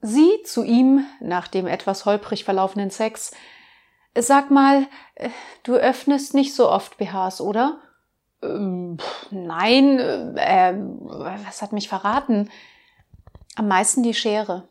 Sie zu ihm nach dem etwas holprig verlaufenden Sex. Sag mal, äh, du öffnest nicht so oft BHs, oder? Ähm, nein, äh, äh, was hat mich verraten? Am meisten die Schere.